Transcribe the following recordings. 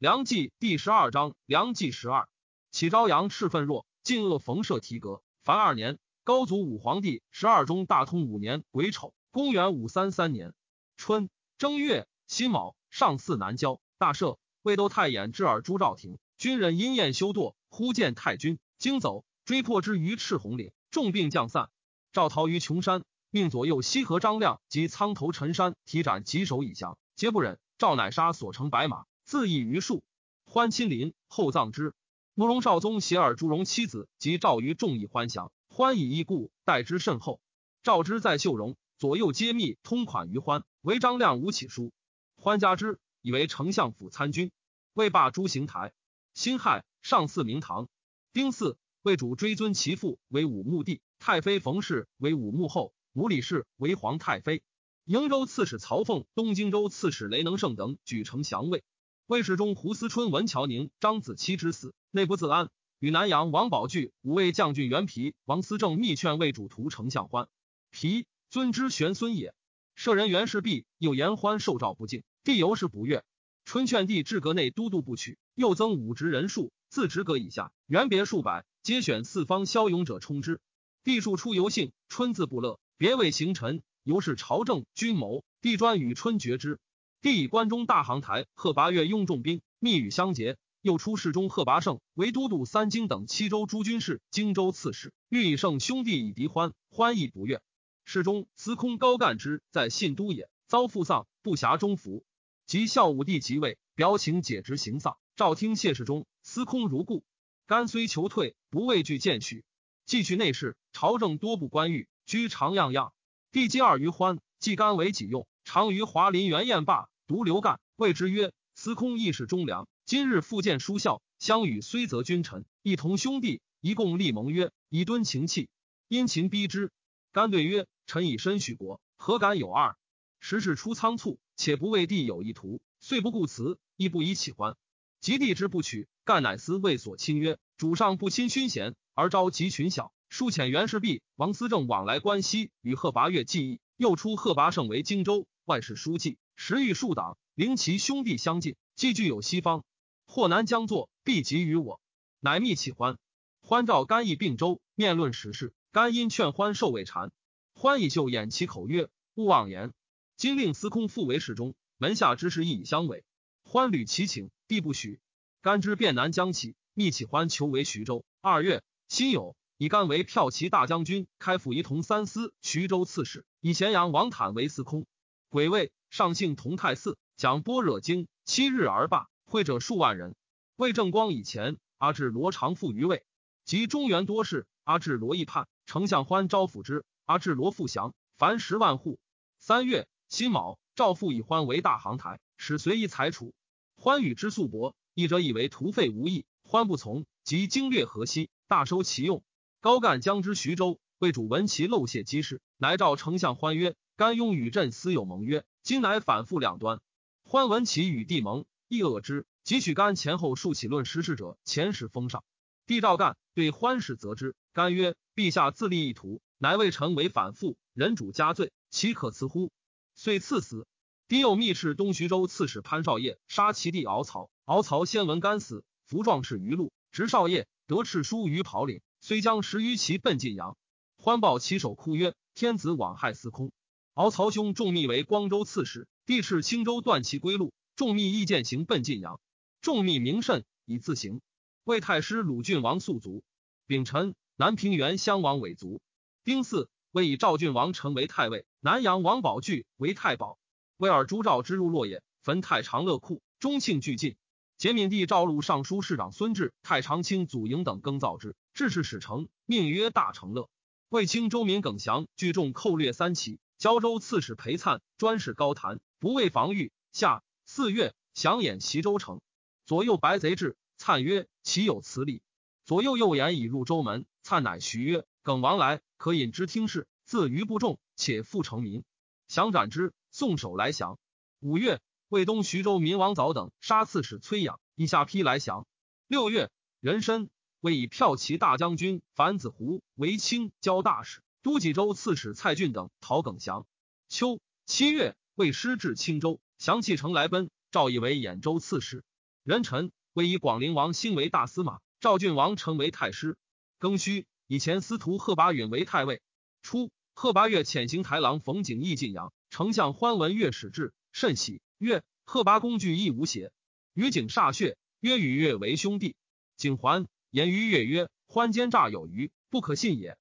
梁冀第十二章，梁冀十二，启朝阳赤愤若，晋恶冯舍提格。凡二年，高祖武皇帝十二中大通五年癸丑，公元五三三年春正月辛卯，上巳南郊，大赦。魏都太衍至尔朱兆廷，军人因宴修堕，忽见太君惊走，追破之于赤红岭，众病降散。赵逃于穷山，命左右西河张亮及苍头陈山提斩棘首以降，皆不忍。赵乃杀所乘白马。自缢于树，欢亲临，后葬之。慕容少宗携尔朱荣妻子及赵于众议欢降，欢以义故，待之甚厚。赵之在秀容，左右皆密通款于欢，唯张亮无起书。欢加之，以为丞相府参军，魏罢诸行台。辛亥，上祀明堂。丁巳，魏主追尊其父为武穆帝，太妃冯氏为武穆后，母李氏为皇太妃。瀛州刺史曹凤、东京州刺史雷能胜等举城降魏。魏世忠、胡思春闻乔宁、张子期之死，内不自安。与南阳王宝具、五位将军袁皮、王思政密劝魏主图丞相欢。皮尊之玄孙也。舍人袁氏弼又言欢受诏不敬，帝由是不悦。春劝帝至阁内都督不取，又增武职人数，自职阁以下，原别数百，皆选四方骁勇者充之。帝数出游幸，春自不乐，别为行臣，由是朝政军谋，帝专与春决之。帝以关中大行台贺拔岳拥重兵，密与相结。又出侍中贺拔胜为都督三京等七州诸军事、荆州刺史。欲以胜兄弟以敌欢，欢亦不悦。侍中司空高干之在信都也，遭父丧，不暇中服。及孝武帝即位，表请解职行丧。诏听谢世中，司空如故。甘虽求退，不畏惧见许。继去内侍，朝政多不官欲，居常样样。帝接二余欢，既甘为己用。常于华林园宴罢，独刘干谓之曰：“司空亦是忠良，今日复见书孝，相与虽则君臣，一同兄弟，一共立盟约，以敦情气。殷勤逼之。”干对曰：“臣以身许国，何敢有二？时事出仓促，且不为帝有意图，遂不顾辞，亦不以起欢。及帝之不取，干乃思为所亲曰：‘主上不亲勋贤，而召集群小，疏遣袁氏弼、王思政往来关西，与贺拔岳计议。又出贺拔胜为荆州。”外事书记，时遇数党，灵其兄弟相近，既具有西方，或南将作，必及于我。乃密启欢，欢召甘邑并州，面论时事。甘因劝欢受未禅，欢以秀掩其口曰：“勿妄言。今令司空复为侍中，门下之事亦以相委。”欢屡其请，必不许。甘之便南将起，密启欢求为徐州。二月，辛酉，以甘为骠骑大将军，开府仪同三司，徐州刺史，以咸阳王坦为司空。癸未，上幸同泰寺，讲般若经，七日而罢。会者数万人。魏正光以前，阿至罗长复于魏，及中原多事，阿至罗亦叛，丞相欢招抚之。阿至罗富祥，凡十万户。三月辛卯，赵父以欢为大行台，使随意裁除。欢与之素薄，一者以为徒费无益，欢不从，即经略河西，大收其用。高干将之徐州，魏主闻其漏泄机事，乃召丞相欢曰。甘雍与朕私有盟约，今乃反复两端。欢闻其与帝盟，亦恶之。即取甘前后数起论时事者，前时封上。帝召干对欢使责之。甘曰：“陛下自立意图，乃为臣为反复，人主加罪，岂可辞乎？”遂赐死。帝又密敕东徐州刺史潘少业杀其弟敖曹。敖曹先闻甘死，服壮士于路，执少业得敕书于袍领，虽将十余骑奔晋阳。欢报其首哭曰：“天子枉害司空。”敖曹兄仲密为光州刺史，帝敕青州断其归路。仲密意见行奔晋阳。仲密名甚，以自行。魏太师鲁郡王肃卒。丙辰，南平原襄王伪卒。丁巳，魏以赵郡王陈为太尉，南阳王宝具为太保。魏尔朱赵之入洛野，焚太常乐库，中庆俱尽。节闵帝诏录尚书侍长孙志、太常卿祖营等耕造之，致仕使成，命曰大成乐。魏青州民耿祥聚众寇掠三齐。胶州刺史裴灿专事高谈，不畏防御。下四月，降兖齐州城，左右白贼至。粲曰：“岂有此理？”左右右言已入州门。粲乃徐曰：“耿王来，可引之听事。自余不重，且复成民。降斩之。送首来降。五月，魏东徐州民王早等杀刺史崔养，以下邳来降。六月，壬申，为以骠骑大将军樊子胡为清交大使。都济州刺史蔡俊等讨耿祥。秋七月，魏师至青州，降弃城来奔。赵以为兖州刺史。壬辰，为以广陵王兴为大司马，赵郡王成为太师。庚戌，以前司徒贺拔允为太尉。初，贺拔岳遣行台郎冯景义晋阳，丞相欢闻乐使至，甚喜。曰：贺拔工具亦无邪？与景煞血，曰与乐为兄弟。景还言于乐曰：欢奸诈有余，不可信也。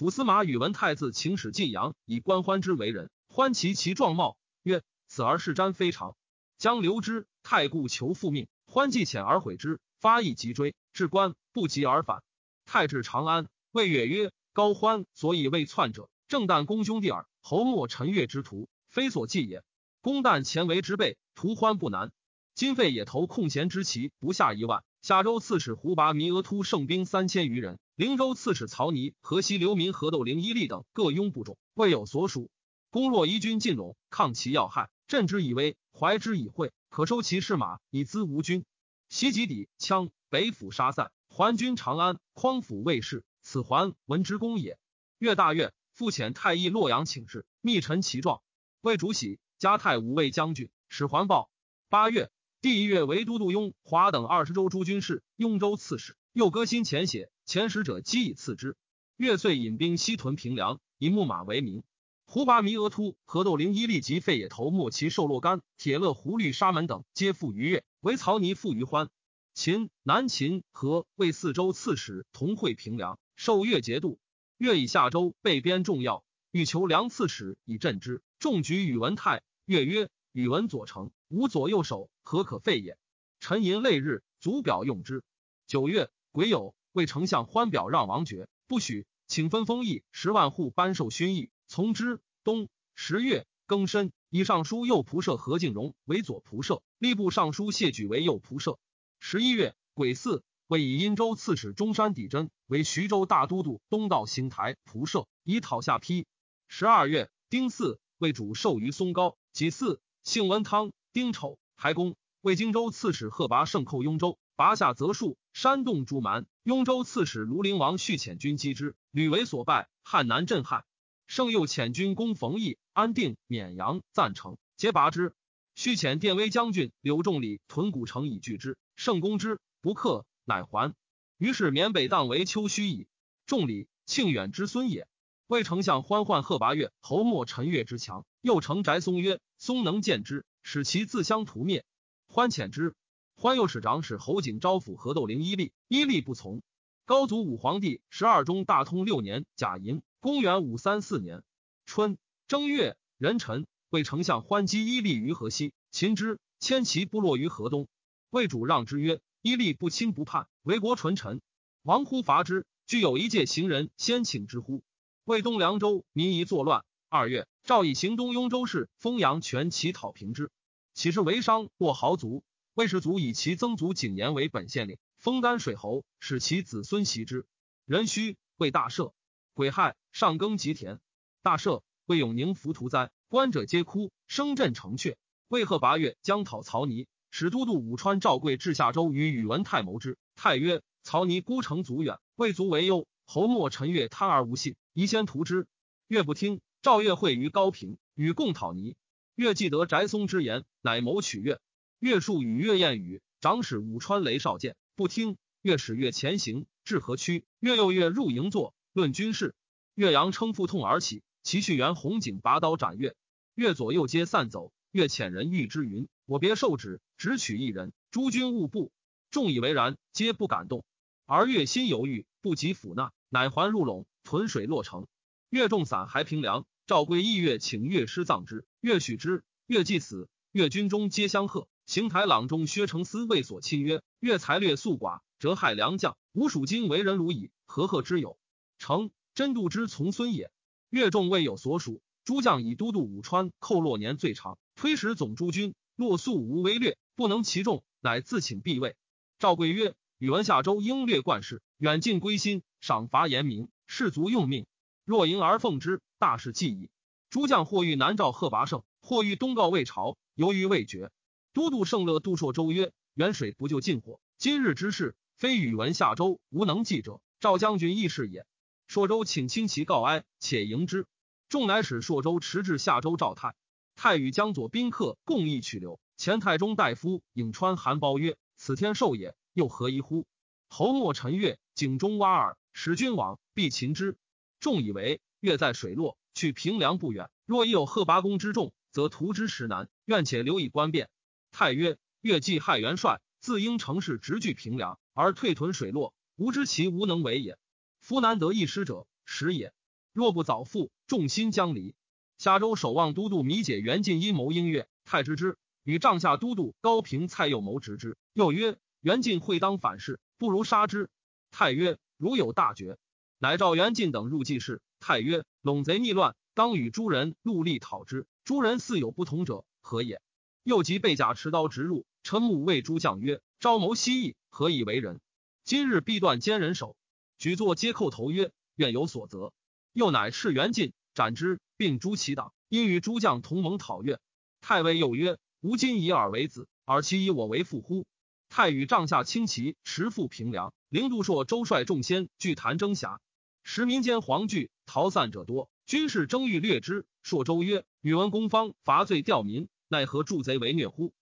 府司马宇文太子请使晋阳，以官欢之为人。欢其其状貌，曰：此儿是瞻非常，将留之。太故求复命，欢既遣而悔之，发意急追，至官不及而返。太至长安，谓乐曰：高欢所以未篡者，正旦公兄弟耳。侯莫陈越之徒，非所忌也。公旦前为之辈，图欢不难。今废野投空闲之旗不下一万。夏州刺史胡拔弥额突胜兵三千余人，灵州刺史曹尼、河西流民何窦灵伊利等各拥部众，未有所属。公若依军进陇，抗其要害，镇之以威，怀之以惠，可收其士马以资吴军。袭击抵羌，北府杀散，还军长安，匡府卫士，此还闻之功也。越大悦，复遣太医洛阳请示，密陈其状，为主喜，加太武卫将军，使还报。八月。第一月为都督雍华等二十州诸军事，雍州刺史。又歌新前写，前使者积以赐之。月遂引兵西屯平凉，以木马为名。胡拔弥额突、何窦灵伊立及费野头莫其受洛干、铁勒胡律沙门等，皆附于越。为曹尼附于欢。秦、南秦、和为四州刺史，同会平凉，受越节度。越以下州被边重要，欲求梁刺史以镇之。众举宇文泰，越曰：“宇文左丞。”无左右手，何可废也？沉吟累日，足表用之。九月，癸酉，为丞相欢表让王爵，不许，请分封邑十万户，颁授勋邑，从之。冬十月庚申，以尚书右仆射何敬荣为左仆射，吏部尚书谢举为右仆射。十一月癸巳，为以殷州刺史中山底真为徐州大都督，东道行台仆射，以讨下邳。十二月丁巳，为主授于松高。己巳，姓文汤。丁丑，还公为荆州刺史贺拔胜寇雍州，拔下泽树，山动诸蛮。雍州刺史庐陵王续遣军击之，屡为所败。汉南震撼，胜又遣军攻冯邑、安定、沔阳、赞成，皆拔之。续遣殿威将军柳仲礼屯古城以拒之，胜攻之，不克，乃还。于是缅北荡为丘墟矣。仲礼，庆远之孙也。魏丞相欢唤贺拔岳侯莫陈越之强，又承翟松曰：“松能见之。”使其自相屠灭，欢遣之。欢右使长史侯景招抚何窦灵伊利，伊利不从。高祖武皇帝十二中大通六年甲寅，公元五三四年春正月壬辰，为丞相欢击伊利于河西，擒之，迁其部落于河东。魏主让之曰：“伊利不亲不叛，为国纯臣。王乎伐之？具有一介行人，先请之乎？”魏东凉州民夷作乱。二月，赵以行东雍州事封阳权乞讨平之。岂是为商或豪族？魏氏族以其曾祖景延为本县令，封丹水侯，使其子孙袭之。壬戌，为大赦。癸亥，上耕吉田。大赦，魏永宁浮屠灾，观者皆哭，声震城阙。魏贺八月，将讨曹尼，使都督武川赵贵至夏州与宇文泰谋之。泰曰：“曹尼孤城卒远，魏族为忧。侯莫陈越贪而无信，宜先屠之。”越不听。赵越会于高平，与共讨尼。越既得翟松之言，乃谋取越。越数与越燕语，长史武川雷少见，不听。越使越前行，至河曲。越又越入营坐，论军事。岳阳称腹痛而起，其续元红景拔刀斩越。越左右皆散走。越遣人谕之云：“我别受旨，只取一人。诸君勿怖。”众以为然，皆不敢动。而越心犹豫，不及抚纳，乃还入陇，屯水洛城。越众散还平凉。赵归义月请乐师葬之，乐许之。乐既死，乐军中皆相贺。邢台朗中薛承思谓所亲曰：“越才略素寡，折害良将。吾属今为人如矣，何贺之有？”成真度之从孙也。越众未有所属，诸将以都督武川寇洛年最长，推使总诸军，洛素无威略，不能其众，乃自请避位。赵贵曰：“宇文下州应略冠事，远近归心，赏罚严明，士卒用命。若迎而奉之。”大事既矣。诸将或欲南诏贺拔胜，或欲东告魏朝，犹豫未决。都督圣乐杜朔州曰：“远水不救近火，今日之事，非宇文下州无能记者。赵将军亦是也。”朔州请轻骑告哀，且迎之。众乃使朔州驰至下州赵太。太与江左宾客共议取留。前太中大夫颍川韩包曰：“此天寿也，又何疑乎？侯莫陈越井中蛙耳，使君往，必擒之。众以为月在水落，去平凉不远。若已有贺拔公之众，则图之实难。愿且留以观变。太曰：越既害元帅，自应乘势直据平凉，而退屯水落，吾知其无能为也。夫难得一失者，时也。若不早复，众心将离。夏州守望都督米解袁进阴谋应曰：太知之。与帐下都督高平、蔡右谋直之。又曰：袁进会当反噬，不如杀之。太曰：如有大决，乃召袁进等入计事。太曰：陇贼逆乱，当与诸人戮力讨之。诸人似有不同者，何也？又即被甲持刀直入。臣母谓诸将曰：朝谋西翼，何以为人？今日必断奸人手。举座皆叩头曰：愿有所责。又乃斥袁进，斩之，并诛其党。因与诸将同盟讨越。太尉又曰。吾今以尔为子，尔其以我为父乎？太与帐下轻骑持赴平凉，灵度朔周率众仙聚潭征峡，时民间惶惧，逃散者多。军士争欲略之。朔周曰：“宇文公方伐罪吊民，奈何助贼为虐乎？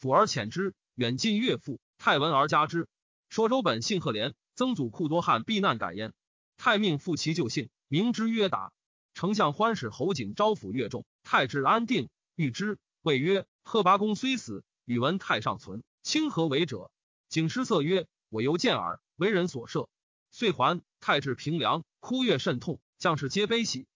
抚而遣之，远近悦父。太闻而加之。朔周本姓赫连，曾祖库多汉避难改焉。太命复其旧姓，名之曰达。丞相欢使侯景招抚越众，太治安定，欲之，谓曰。”贺拔公虽死，宇文泰尚存，清何为者？景失色曰：“我犹见耳，为人所赦。”遂还。太至平凉，哭越甚痛，将士皆悲喜。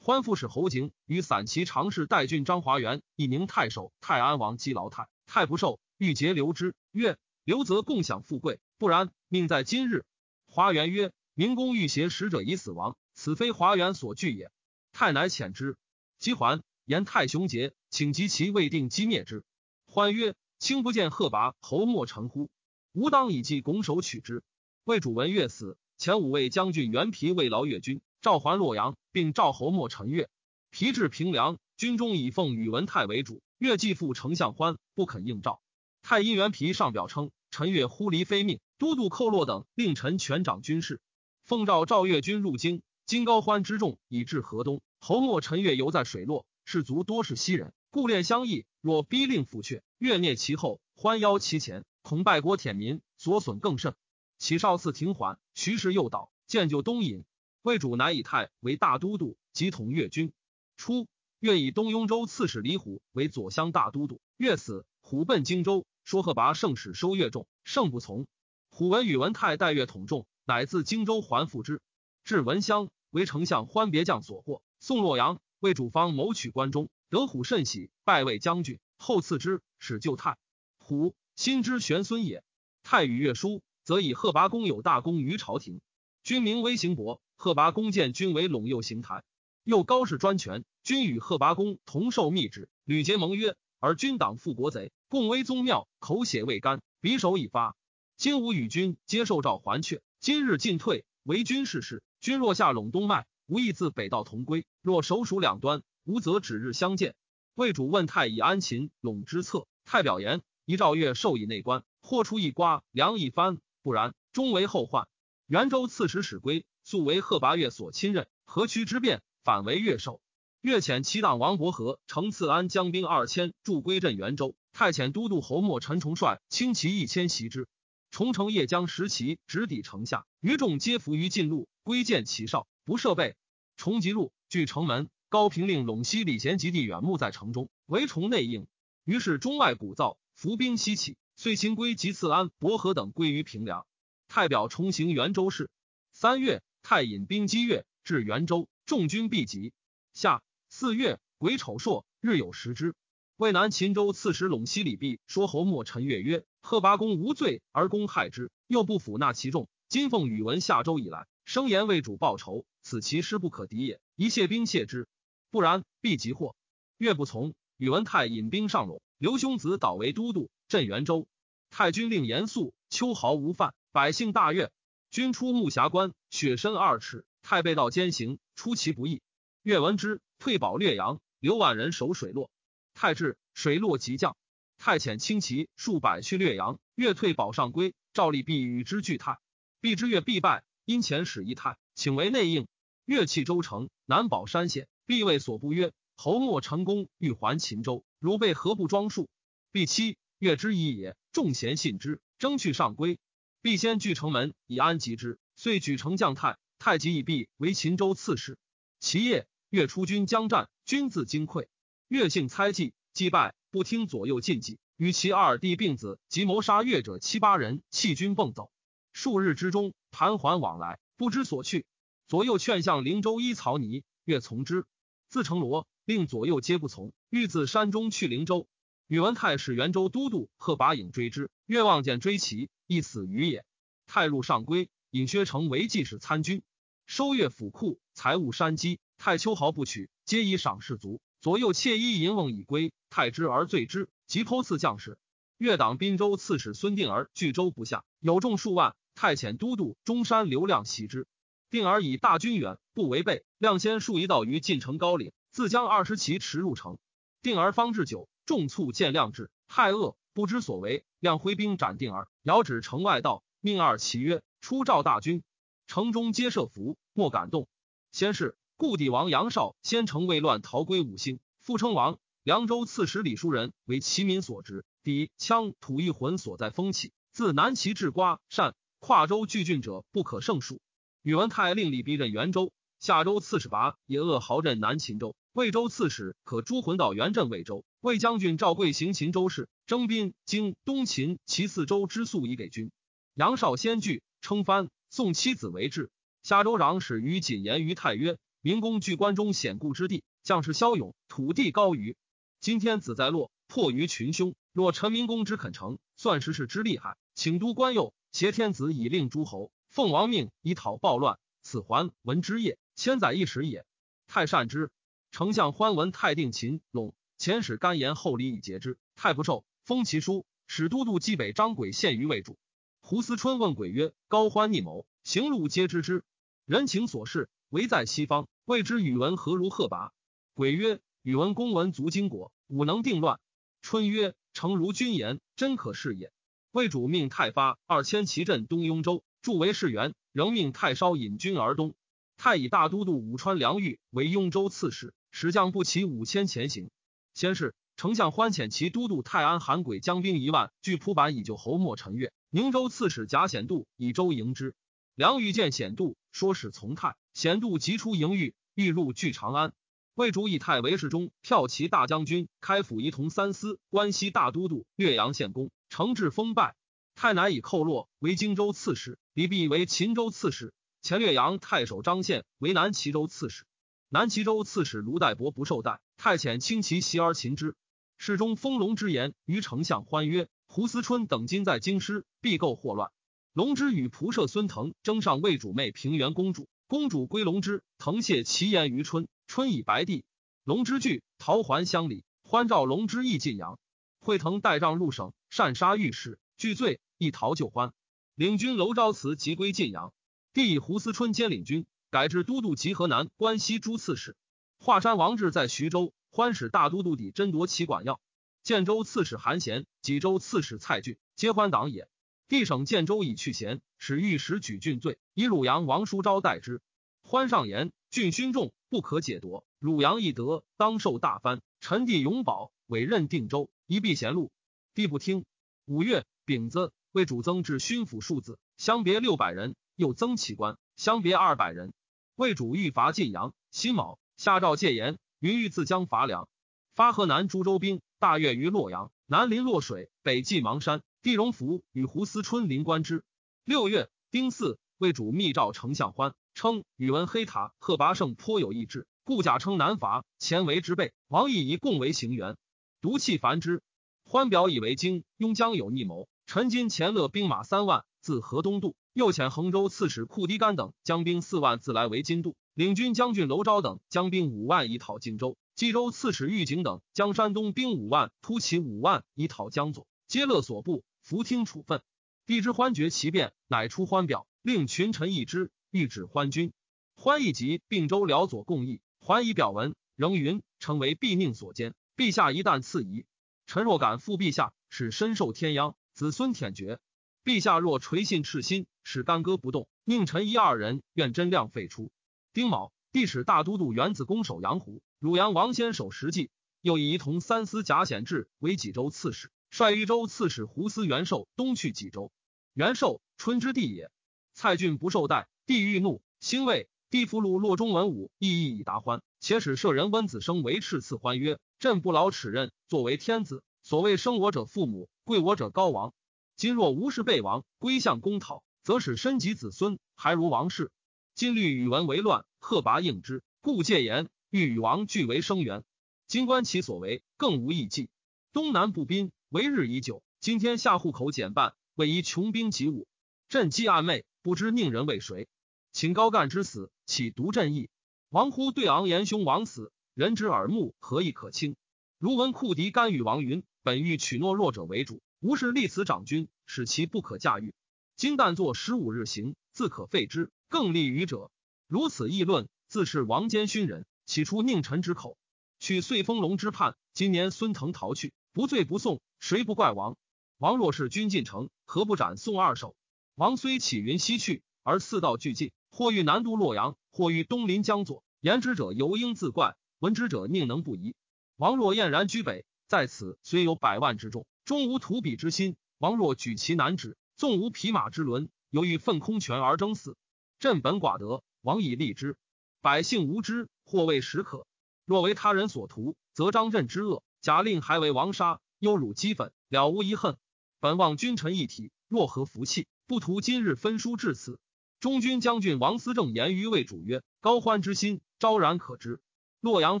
欢父使侯景与散骑常侍代郡张华元一名太守泰安王击劳太，太不受，欲结留之。曰：“留则共享富贵，不然，命在今日。”华元曰：“明公欲挟使者以死亡，此非华元所惧也。”太乃遣之。姬还。言太雄杰，请及其未定击灭之。欢曰：“卿不见贺拔侯莫成乎？吾当以计拱手取之。”魏主闻越死，前五位将军袁皮慰劳越军，召还洛阳，并召侯莫陈越。皮至平凉，军中以奉宇文泰为主。越继父丞相欢不肯应召。太因袁皮上表称陈越忽离非命，都督寇洛等令臣全掌军事。奉诏召越军入京。今高欢之众已至河东，侯莫陈越犹在水洛。士卒多是西人，故恋相异。若逼令复阙，越灭其后，欢邀其前，恐败国舔民，所损更甚。启少次停缓，徐氏诱导，见就东引。魏主乃以太为大都督，即统越军。初，越以东雍州刺史李虎为左乡大都督。越死，虎奔荆州，说贺拔圣使收越众，圣不从。虎闻宇文泰代越统众，乃自荆州还复之。至文乡，为丞相欢别将所获，送洛阳。为主方谋取关中，得虎甚喜，拜为将军。后赐之，使救太。虎心之玄孙也。太与越书，则以贺拔公有大功于朝廷。君名威行伯，贺拔公见君为陇右行台，又高氏专权。君与贺拔公同受密旨，屡结盟约，而君党复国贼，共威宗庙，口血未干，匕首已发。今吾与君接受诏还阙，今日进退，为君事事。君若下陇东脉。无意自北道同归，若守属两端，吾则指日相见。魏主问太以安秦陇之策，太表言：一赵月授以内官，或出一瓜，粮一番；不然，终为后患。元州刺史史归素为贺拔岳所亲任，何区之变，反为越守。越遣七党王伯和乘次安将兵二千驻归镇元州，太遣都督侯莫陈崇率轻骑一千袭之。重城夜将石骑直抵城下，余众皆伏于近路，归见其少。不设备，重即入，据城门。高平令陇西李贤及弟远目在城中，围重内应。于是中外鼓噪，伏兵西起。遂秦归及次安、伯和等归于平凉。太表重行元州事。三月，太引兵击越，至元州，众军必集。夏四月，癸丑朔，日有食之。渭南秦州刺史陇西李弼说侯莫陈越曰：“贺拔公无罪而公害之，又不抚纳其众。今奉宇文下州以来，声言为主报仇。”此其师不可敌也，一谢兵谢之，不然必即祸。越不从，宇文泰引兵上陇，刘兄子导为都督，镇元州。太君令严肃，秋毫无犯，百姓大悦。军出木峡关，雪深二尺，太被道兼行，出其不意。越闻之，退保略阳。刘婉人守水洛，太至，水洛即降。太遣轻骑数百去略阳，越退保上归。赵立必与之俱泰，必之越必败，因遣使一泰，请为内应。越弃州城，南保山险。必谓所不曰：“侯莫成功，欲还秦州，如被何不装束？”必期越之矣也。众贤信之，争去上归。必先据城门以安吉之，遂举城将太太极以毕为秦州刺史。其夜，越出军将战，军自惊溃。越性猜忌，击败，不听左右禁忌，与其二弟并子及谋杀越者七八人，弃军蹦走。数日之中，盘桓往来，不知所去。左右劝向灵州一曹尼，越从之。自成罗，令左右皆不从，欲自山中去灵州。宇文泰使元州都督贺拔颖追之，越望见追其，亦死于也。太入上归，引薛成为进士参军，收越府库，财物山积。太秋毫不取，皆以赏士卒。左右窃衣银瓮以归，太之而罪之，即剖赐将士。越党滨州刺史孙定儿据州不下，有众数万。太遣都督中山刘亮袭之，定儿以大军远，不违背。亮先数一道于晋城高岭，自将二十骑驰入城。定儿方至久，众卒见亮至，太恶，不知所为。亮挥兵斩定儿，遥指城外道，命二骑曰：“出召大军。”城中皆设伏，莫敢动。先是。故帝王杨绍先城未乱，逃归五星，复称王。凉州刺史李叔仁为齐民所执，敌羌吐一魂所在风气。自南齐至瓜善跨州聚郡者不可胜数。宇文泰令李逼任元州，夏州刺史拔也恶豪镇南秦州。魏州刺史可诸魂到元镇魏州。魏将军赵贵行秦州事，征兵经东秦其四州之粟以给军。杨绍先惧，称藩，送妻子为质。夏州长史于谨言于太曰。明公据关中险固之地，将士骁勇，土地高于。今天子在洛，迫于群凶。若陈明公之肯成，算时势之厉害。请都关右，挟天子以令诸侯，奉王命以讨暴乱。此还闻之业，千载一时也。太善之。丞相欢闻太定秦陇，前使干言厚礼以节之。太不受，封其书，使都督冀北张轨献于魏主。胡思春问轨曰：“高欢逆谋，行路皆知之，人情所事，唯在西方。”谓之宇文何如贺拔？鬼曰：宇文公文足经国，武能定乱。春曰：诚如君言，真可是也。魏主命太发二千骑镇东雍州，助为士元，仍命太稍引军而东。太以大都督武川梁玉为雍州刺史，使将不齐五千前行。先是，丞相欢遣其都督泰安韩轨将兵一万，据蒲坂以救侯莫陈越。宁州刺史贾显度以州迎之。梁玉见显度，说使从泰。显度即出营狱，欲入据长安。魏主以泰为侍中、骠骑大将军、开府仪同三司、关西大都督、岳阳县公，承制封拜。太乃以寇洛为荆州刺史，李弼为秦州刺史。前略阳太守张宪为南齐州刺史。南齐州刺史卢代伯不受待，太遣轻骑袭而擒之。侍中封龙之言于丞相欢曰：“胡思春等今在京师，必构祸乱。”龙之与仆射孙腾争上魏主妹平原公主。公主归龙之，腾谢其言于春。春以白帝，龙之惧，逃还乡里。欢召龙之意晋阳。惠腾带帐入省，擅杀御史，拒罪，一逃就欢。领军楼昭辞即归晋阳。帝以胡思春兼领军，改至都督及河南、关西诸刺史。华山王志在徐州，欢使大都督邸争夺其管要。建州刺史韩贤、济州刺史蔡俊，皆欢党也。帝省建州以去贤，使御史举郡罪，以鲁阳王叔昭代之。欢上言：郡勋重，不可解夺。鲁阳易得，当受大藩。臣弟永保委任定州，一避贤路。帝不听。五月丙子，为主增至勋府数子，相别六百人；又增其官，相别二百人。为主欲伐晋阳，辛卯，下诏戒严，云欲自将伐梁。发河南诸州兵，大越于洛阳，南临洛水，北济邙山。帝荣福与胡思春临观之。六月丁巳，为主密诏丞相欢，称宇文黑塔、贺拔胜颇有意志，故假称南伐，前为之备。王义仪共为行辕，毒气烦之。欢表以为京雍将有逆谋，陈金前勒兵马三万，自河东渡。又遣衡州刺史库迪干等将兵四万自来为金渡，领军将军娄昭等将兵五万以讨荆州。冀州刺史玉景等将山东兵五万突骑五万以讨江左，皆勒所部。伏听处分，帝之欢觉其变，乃出欢表，令群臣议之，欲指欢军。欢议及并州辽左共议，还以表文，仍云成为必命所兼。陛下一旦赐仪，臣若敢负陛下，使身受天殃，子孙舔绝。陛下若垂信赤心，使干戈不动，宁臣一二人愿真量废出。丁卯，帝使大都督元子攻守阳湖，汝阳王先守实际，又以同三司贾显志为济州刺史。率豫州刺史胡思元寿东去济州。元寿，春之地也。蔡郡不受待，帝欲怒，兴魏。帝俘虏洛中文武，意义以达欢。且使舍人温子生为赤赐欢曰：“朕不劳齿任，作为天子。所谓生我者父母，贵我者高王。今若无事备亡，归向公讨，则使身及子孙，还如王室。今虑宇文为乱，贺拔应之，故戒言，欲与王俱为生源。今观其所为，更无异计。东南不宾，为日已久。今天下户口减半，为宜穷兵极武。朕既暗昧，不知宁人为谁。请高干之死，岂独朕意？”王乎对昂言兄王死，人之耳目何以可轻？如闻库敌干与王云，本欲取懦弱者为主，无事立此长君，使其不可驾驭。今但作十五日行，自可废之，更利于者。如此议论，自是王间勋人，起出佞臣之口？取遂丰龙之叛，今年孙腾逃去，不罪不送，谁不怪王？王若是军进城，何不斩宋二首？王虽起云西去，而四道俱进。或欲南都洛阳，或欲东临江左。言之者犹应自怪，闻之者宁能不疑？王若晏然居北，在此虽有百万之众，终无图比之心。王若举其南指，纵无匹马之轮，犹欲奋空权而争死。朕本寡德，王以立之。百姓无知，或谓时可。若为他人所图，则张震之恶，假令还为王杀，忧辱积愤，了无遗恨。本望君臣一体，若何福气？不图今日分殊至此。中军将军王思政言于魏主曰：“高欢之心，昭然可知。洛阳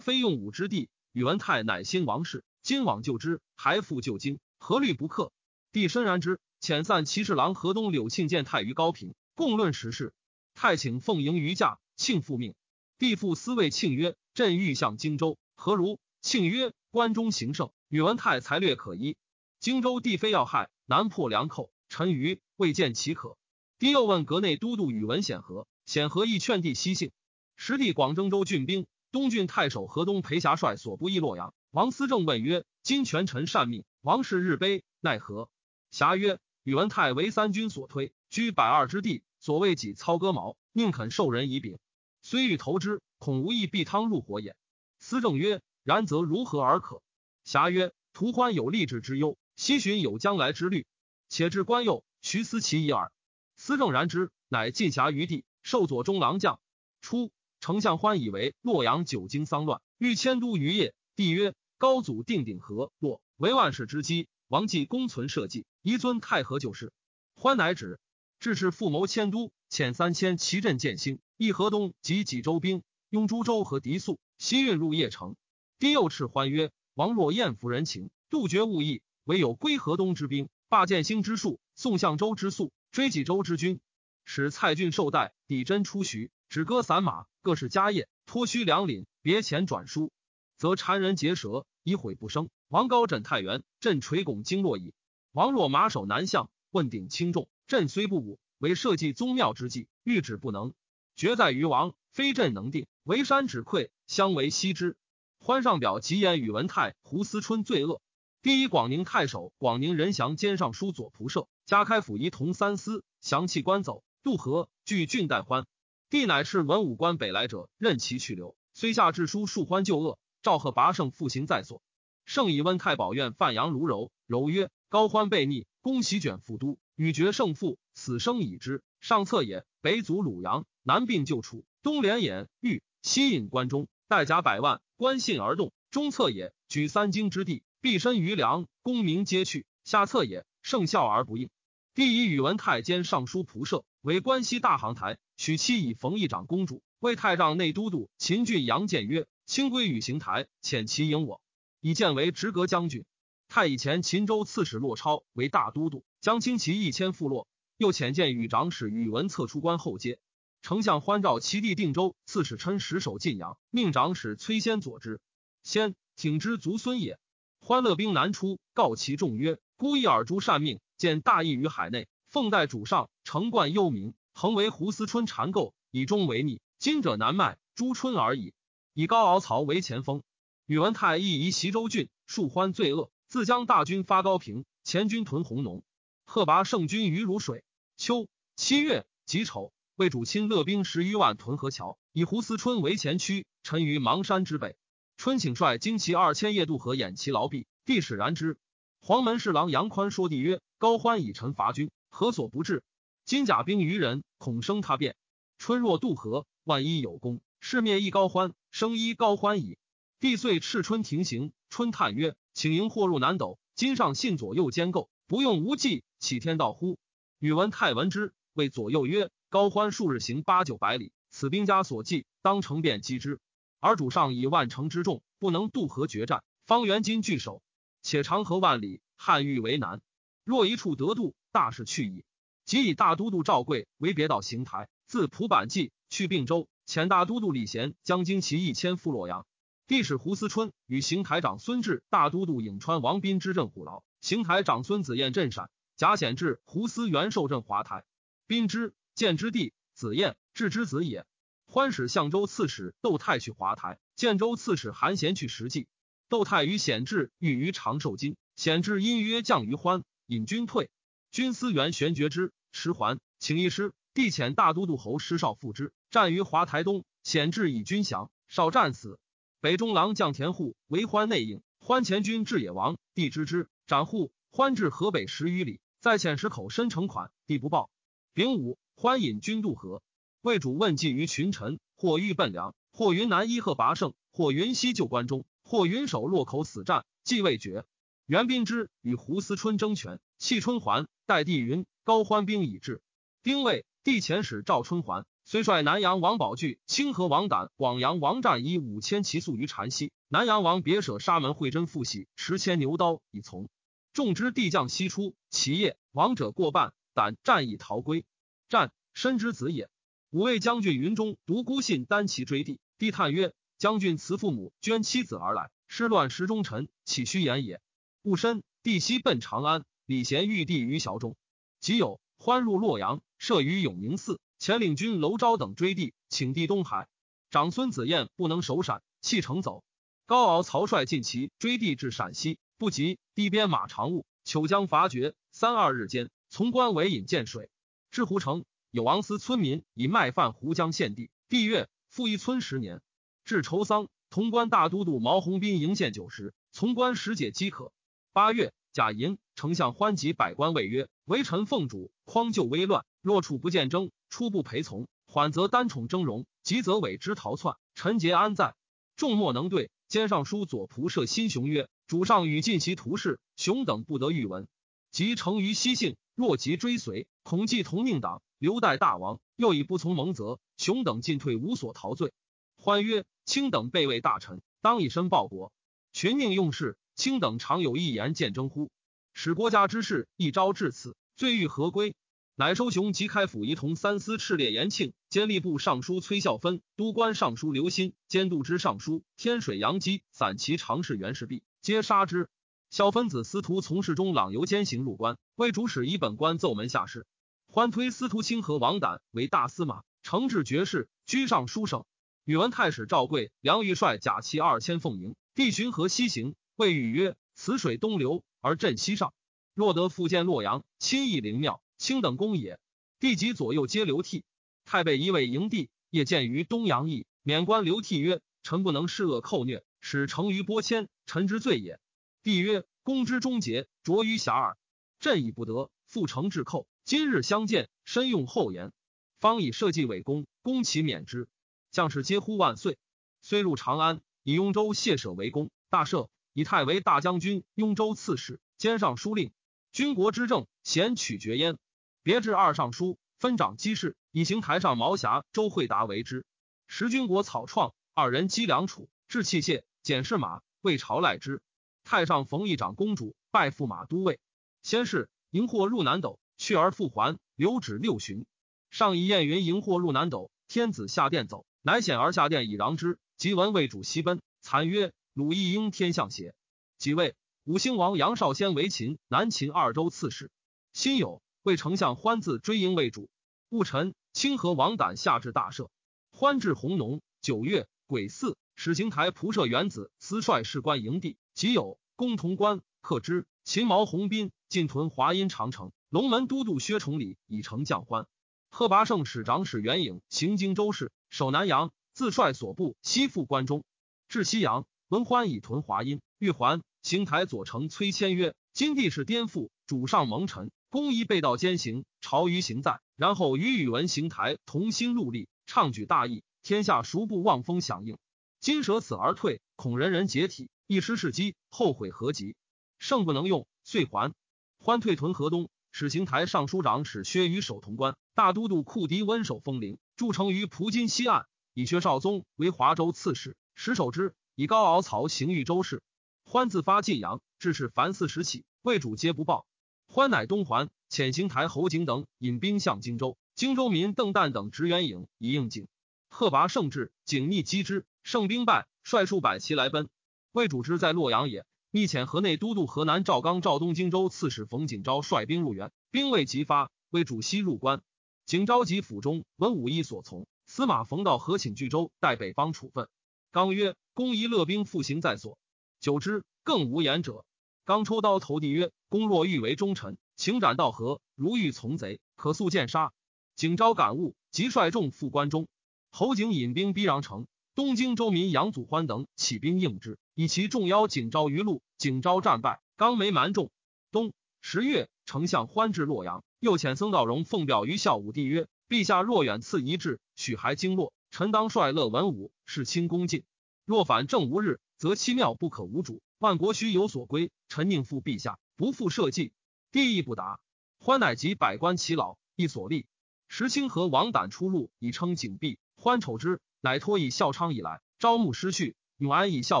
非用武之地，宇文泰乃兴王室，今往救之，还复旧京，何虑不克？”帝深然之，遣散骑侍郎河东柳庆见太于高平，共论时事。太请奉迎于驾，庆复命。帝复思谓庆曰：“朕欲向荆州，何如？”庆曰：“关中行胜，宇文泰才略可依。荆州地非要害，难破良寇。臣愚未见其可。”帝又问阁内都督宇文显和，显和亦劝帝息幸。时帝广征州郡兵，东郡太守河东裴侠帅所部役洛阳。王思政问曰：“今权臣善命，王室日卑，奈何？”侠曰：“宇文泰为三军所推，居百二之地，所谓己操戈矛，宁肯受人以柄，虽欲投之，恐无益避汤入火也。”思政曰：“然则如何而可？”侠曰：“图欢有立志之忧，西寻有将来之虑，且至关右，徐思其一耳。”思正然之，乃进侠于地，受左中郎将。初，丞相欢以为洛阳久经丧乱，欲迁都于邺。帝曰：“高祖定鼎河洛，为万世之基。王继公存社稷，宜尊太和旧事。”欢乃止。至是复谋迁都，遣三千骑镇建兴，一河东及济州兵，拥株洲和狄宿，西运入邺城。帝又斥欢曰：“王若厌服人情，杜绝物议，唯有归河东之兵，罢建兴之术，宋相州之粟。”追济州之军，使蔡郡受代，抵真出徐，止戈散马，各是家业，脱虚两领，别钱转书，则谗人结舌，以悔不生。王高枕太原，朕垂拱经络矣。王若马首南向，问鼎轻重，朕虽不武，为社稷宗庙之计，欲止不能，决在于王，非朕能定。为山指溃，相为息之。欢上表极言宇文泰、胡思春罪恶。第一广宁太守广宁仁祥兼尚书左仆射。加开府仪同三司，降弃官走，渡河，据郡代欢。帝乃是文武官北来者，任其去留。虽下致书述欢旧恶，赵贺拔胜复行在所。圣以温太保院范阳卢柔柔曰：高欢悖逆，公袭卷副都，与决胜负，死生已知。上策也。北阻鲁阳，南并旧楚，东连兖豫，西引关中，带甲百万，关信而动。中策也。举三京之地，必身于梁，功名皆去。下策也。胜效而不应。帝以宇文泰兼尚书仆射，为关西大行台，娶妻以冯议长公主。为太丈内都督秦郡杨建曰：“清归与行台，遣其迎我。”以建为直阁将军。太以前秦州刺史骆超为大都督，将轻骑一千赴洛。又遣见与长史宇文策出关后接。丞相欢召其弟定州刺史琛石守晋阳，命长史崔先佐之。先挺之族孙也。欢乐兵南出，告其众曰：“孤一尔诛善命。”见大义于海内，奉代主上，承冠幽冥，恒为胡思春缠构，以忠为逆。今者难卖，朱春而已。以高敖曹为前锋，宇文泰亦移袭州郡，数欢罪恶，自将大军发高平，前军屯弘农。贺拔胜军于如水。秋七月己丑，为主亲乐兵十余万屯河桥，以胡思春为前驱，陈于邙山之北。春请率精骑二千夜渡河掩其牢壁，帝使然之。黄门侍郎杨宽说帝曰：“高欢以臣伐军，何所不至？今甲兵于人，恐生他变。春若渡河，万一有功，是灭一高欢，生一高欢矣。”帝遂敕春停行。春叹曰：“请迎祸入南斗，今上信左右兼构，不用无忌，岂天道乎？”宇文泰闻之，谓左右曰：“高欢数日行八九百里，此兵家所计，当乘便击之。而主上以万乘之众，不能渡河决战，方圆今据守，且长河万里，汉欲为难。若一处得渡，大事去矣。即以大都督赵贵为别道行台，自蒲坂记去并州，遣大都督李贤将精骑一千赴洛阳。帝使胡思春与行台长孙志、大都督颍川王斌之镇虎牢，行台长孙子彦镇陕。贾显志、胡思元受镇华台。宾之见之弟子彦，志之子也。欢使相州刺史窦泰去华台，建州刺史韩贤去实际。窦泰与显志欲于长寿金，显志因约降于欢，引军退。军司元玄觉之，迟还，请一师。帝遣大都督侯师少复之，战于华台东。显志以军降，少战死。北中郎将田户为欢内应，欢前军至野王，帝知之，斩户。欢至河北十余里。在遣石口申城款，帝不报。丙午，欢引军渡河。魏主问计于群臣，或欲奔梁，或云南伊贺拔胜，或云西救关中，或云守洛口死战，计未决。袁宾之与胡思春争权，弃春还。代帝云：高欢兵已至。丁未，帝遣使赵春还，虽率南阳王宝具、清河王胆、广阳王战以五千骑宿于禅西。南阳王别舍沙门会真复喜，持千牛刀以从。众之帝将西出，其夜王者过半，胆战以逃归。战申之子也。五位将军云中独孤信单骑追帝，帝叹曰：“将军辞父母，捐妻子而来，失乱时忠臣，岂虚言也？”戊申，帝西奔长安，李贤遇帝于小中。即有欢入洛阳，设于永宁寺，前领军娄昭等追帝，请帝东海。长孙子彦不能守陕，弃城走。高敖曹帅进骑追帝至陕西。不及，地边马长务，求将伐绝。三二日间，从关为引见水。至湖城，有王司村民以麦饭湖江献帝。帝曰：“复一村十年。”至筹丧，潼关大都督毛弘斌迎献酒食，从关十解饥渴。八月，贾寅，丞相欢集百官谓曰：“为臣奉主，匡救危乱。若处不见征，初不陪从；缓则单宠峥嵘，急则委之逃窜。臣节安在？众莫能对。”兼尚书左仆射辛雄曰。主上与尽其图事，熊等不得欲闻。即成于西幸，若即追随，恐既同命党，留待大王。又以不从蒙责，熊等进退无所逃罪。欢曰：“卿等备位大臣，当以身报国。群命用事，卿等常有一言见征乎？使国家之事一朝至此，罪欲何归？”乃收雄及开府仪同三司敕列延庆、监吏部尚书崔孝芬、都官尚书刘歆、监督之尚书天水杨基、散骑常侍袁世弼，皆杀之。孝分子司徒从事中朗游兼行入关，为主使以本官奏门下士。欢推司徒清河王胆为大司马，承制爵士，居尚书省。宇文太史赵贵、梁玉帅甲骑二千奉迎，必巡河西行。谓语曰：“此水东流而镇西上，若得复见洛阳，亲诣灵庙。”卿等公也，帝及左右皆流涕。太尉一位营地，夜见于东阳邑，免官流涕曰：“臣不能恃恶寇虐，使成于波迁，臣之罪也。”帝曰：“公之终节，卓于遐迩。朕已不得，复成至寇。今日相见，深用厚颜，方以社稷为公，公其免之。将士皆呼万岁。虽入长安，以雍州谢舍为公，大赦，以太为大将军、雍州刺史，兼尚书令。军国之政，贤取决焉。”别至二尚书，分掌机事，以行台上毛侠周惠达为之。时军国草创，二人积粮储，置器械，检视马，为朝赖之。太上冯一长公主拜驸马都尉。先是荧惑入南斗，去而复还，留止六旬。上以燕云荧惑入南斗，天子下殿走，乃显而下殿以攘之。即闻魏主西奔，惨曰：“鲁义应天象邪？”即位，武兴王杨少先为秦、南秦二州刺史。辛酉。为丞相欢自追迎为主，戊辰，清河王胆下至大赦。欢至弘农，九月癸巳，始行台仆射元子司率士官营地，即有公潼关克之。秦毛弘斌进屯华阴长城，龙门都督薛崇礼以成将欢。贺拔胜使长史元颖行荆州事，守南阳，自率所部西赴关中。至西阳，闻欢以屯华阴，欲还。行台左丞崔谦曰：“今帝是颠覆，主上蒙尘，公宜被道兼行，朝于行在。然后与宇文行台同心戮力，倡举大义，天下孰不望风响应？今舍此而退，恐人人解体，一失事机，后悔何及？胜不能用，遂还。欢退屯河东，使行台尚书长史薛于守潼关，大都督库迪温守封陵，筑城于蒲津西岸，以薛绍宗为华州刺史，实守之。以高敖曹行豫州事。欢自发晋阳，致使凡四时起，魏主皆不报。欢乃东还，遣行台侯景等引兵向荆州。荆州民邓旦等执援营以应景。贺拔胜至，景逆击之，胜兵败，率数百骑来奔。魏主之在洛阳也，密遣河内都督河南赵刚、赵东荆州刺史冯景昭率兵入援，兵未及发，魏主西入关。景昭及府中，闻武义所从。司马冯道何请据州，待北方处分。刚曰：“公宜乐兵复行在所。”久之，更无言者。刚抽刀投地曰：“公若欲为忠臣，请斩道合；如欲从贼，可速剑杀。”景昭感悟，即率众赴关中。侯景引兵逼穰城，东京州民杨祖欢等起兵应之，以其众邀景昭于路。景昭战败，刚没蛮众。冬十月，丞相欢至洛阳，又遣僧道荣奉表于孝武帝曰：“陛下若远赐一志，许还经络，臣当率乐文武，事亲恭敬。若反正无日。”则七庙不可无主，万国须有所归。臣宁负陛下，不负社稷。帝亦不答。欢乃及百官其老，亦所立。石清和王胆出入，以称景弼。欢丑之，乃托以孝昌以来，招募师序。永安以孝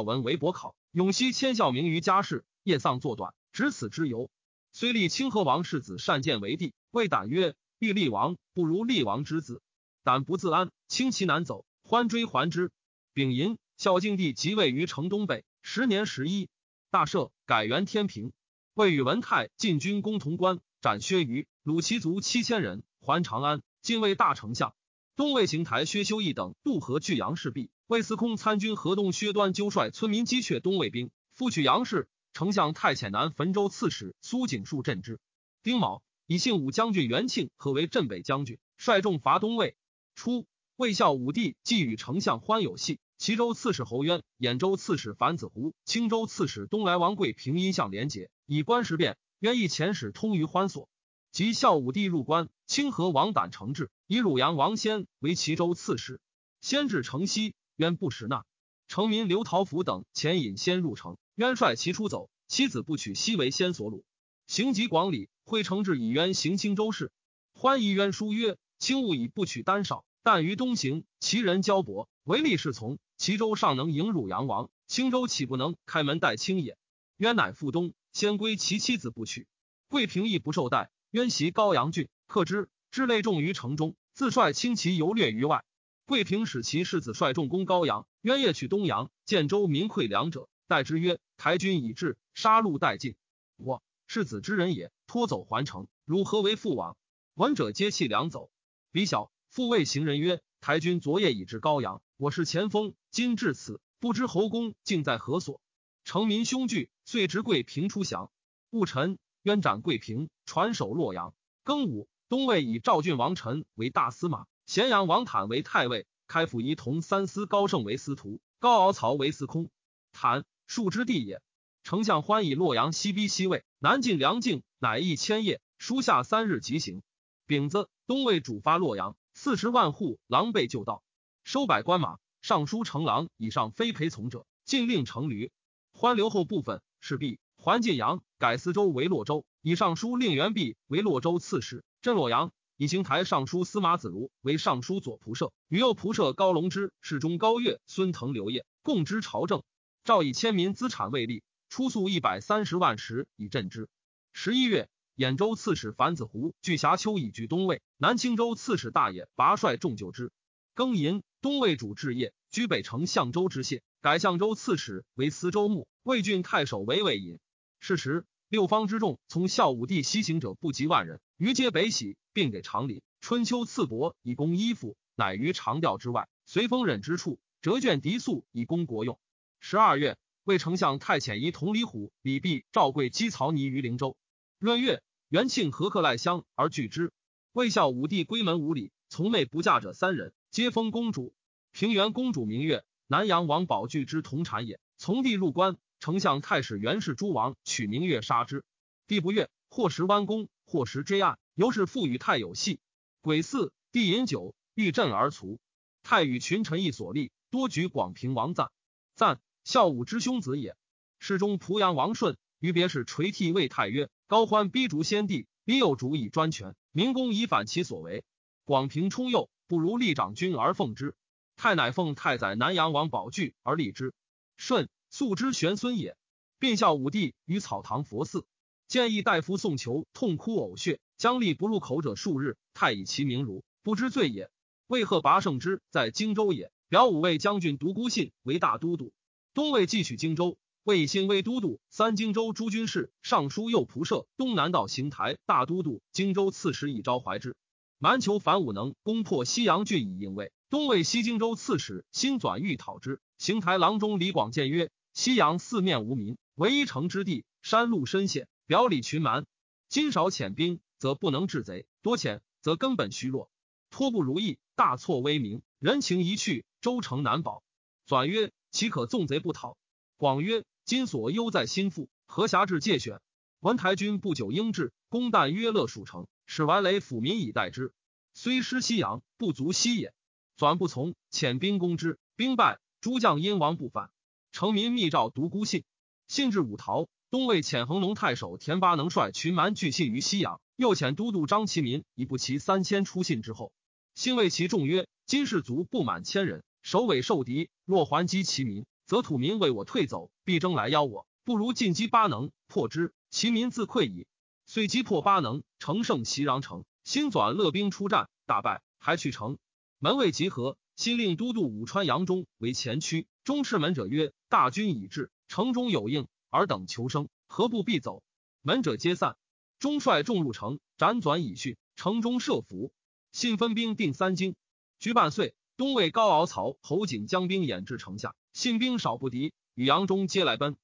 文为伯考，永熙迁孝明于家事。夜丧作短，执此之由。虽立清河王世子善建为帝，谓胆曰：“欲立王，不如立王之子。”胆不自安，轻其难走。欢追还之。丙寅。孝敬帝即位于城东北，十年十一，大赦，改元天平。魏宇文泰进军攻潼关，斩薛于，虏其族七千人，还长安。晋魏大丞相东魏邢台薛修义等渡河拒杨氏壁。魏司空参军河东薛端纠率村民击却东魏兵，复取杨氏。丞相太遣南汾州刺史苏景树镇之。丁卯，以信武将军元庆合为镇北将军，率众伐东魏。初，魏孝武帝既与丞相欢有隙。齐州刺史侯渊、兖州刺史樊子胡、青州刺史东来王贵平阴相连结，以官时变。渊亦遣使通于欢所。及孝武帝入关，清河王胆承制，以汝阳王先为齐州刺史。先至城西，渊不识纳。城民刘陶甫等遣引先入城，渊率其出走，妻子不娶，西为先所虏。行及广里，会承制以渊行青州事。欢疑渊书曰：“卿勿以不取单少，但于东行，其人交薄，唯利是从。”齐州尚能迎汝阳王，青州岂不能开门待卿也？渊乃赴东，先归其妻子不娶。桂平亦不受待。渊袭高阳郡，克之，之类重于城中，自率轻骑游掠于外。桂平使其世子率众攻高阳，渊夜取东阳。建州民溃两者，待之曰：“台军已至，杀戮殆尽。我世子之人也，脱走还城，汝何为父往？”闻者皆弃粮走。彼小复谓行人曰：“台军昨夜已至高阳。”我是前锋，今至此，不知侯公竟在何所？城民凶惧，遂执桂平出降。戊辰，冤斩桂平，传首洛阳。庚午，东魏以赵郡王臣为大司马，咸阳王坦为太尉，开府仪同三司高盛为司徒，高敖曹为司空。坦，庶之地也。丞相欢以洛阳西逼西魏，南进梁境，乃易千叶。书下三日即行。丙子，东魏主发洛阳，四十万户狼狈就道。收百官马，尚书成郎以上非陪从者，禁令乘驴。欢留后部分，是必还晋阳，改司州为洛州。以尚书令元弼为洛州刺史，镇洛阳。以行台尚书司马子如为尚书左仆射，与右仆射高龙之、侍中高岳、孙腾、刘烨共知朝政。诏以千民资产为例，出粟一百三十万石以赈之。十一月，兖州刺史樊子胡据峡丘以居东魏，南青州刺史大野拔率众救之。庚寅。东魏主治业，居北城相州知县，改相州刺史为司州牧。魏郡太守为魏尹。是时，六方之众从孝武帝西行者不及万人，余皆北徙，并给长礼。春秋赐帛以供衣服，乃于长调之外，随风忍之处折卷敌粟以供国用。十二月，魏丞相太遣仪同李虎、李弼、赵贵击曹泥于灵州。闰月，元庆和克赖乡而拒之。魏孝武帝归门五里，从内不嫁者三人，皆封公主。平原公主明月，南阳王宝具之同产也。从帝入关，丞相太史元氏诸王取明月杀之。帝不悦，或时弯弓，或时追案，由是父与太有戏。癸巳，帝饮酒，欲振而卒。太与群臣议所立，多举广平王赞。赞，孝武之兄子也。世中濮阳王顺，于别是垂涕谓太曰：“高欢逼逐先帝，逼幼主以专权，民公以反其所为。广平冲幼，不如立长君而奉之。太乃奉太宰南阳王宝具而立之。顺素之玄孙也。并孝武帝于草堂佛寺，建议大夫宋求痛哭呕血，将立不入口者数日。太以其名儒，不知罪也。魏贺拔胜之在荆州也，表五位将军独孤信为大都督。东魏继取荆州，魏新威都督三荆州诸军事、尚书右仆射、东南道行台大都督、荆州刺史以昭怀之。蛮酋樊武能攻破西阳郡以应魏。东魏西荆州刺史辛转欲讨之，行台郎中李广谏曰：“西阳四面无民。”唯一城之地，山路深险，表里群蛮。今少遣兵，则不能制贼；多遣，则根本虚弱。托不如意，大错威名。人情一去，州城难保。转曰：岂可纵贼不讨？广曰：今所忧在心腹，何暇至借选？文台军不久应至，攻旦约乐属城，使完雷抚民以待之。虽失西阳，不足西也。转不从，遣兵攻之，兵败，诸将因亡不返。成民密诏独孤信。信至武陶，东魏遣恒龙太守田巴能率群蛮拒信于西阳，又遣都督张其民以不齐三千出信之后。信谓其众曰：“今士卒不满千人，首尾受敌，若还击其民，则土民为我退走，必争来邀我。不如进击巴能，破之，其民自溃矣。”遂击破巴能，乘胜袭穰城。新转勒兵出战，大败，还去城。门卫集合，新令都督武川杨忠为前驱。中斥门者曰：“大军已至。”城中有应，尔等求生，何不必走？门者皆散。中率众入城，辗转以去。城中设伏，信分兵定三京。居半岁，东魏高敖曹侯景将兵掩至城下，信兵少不敌，与杨忠皆来奔。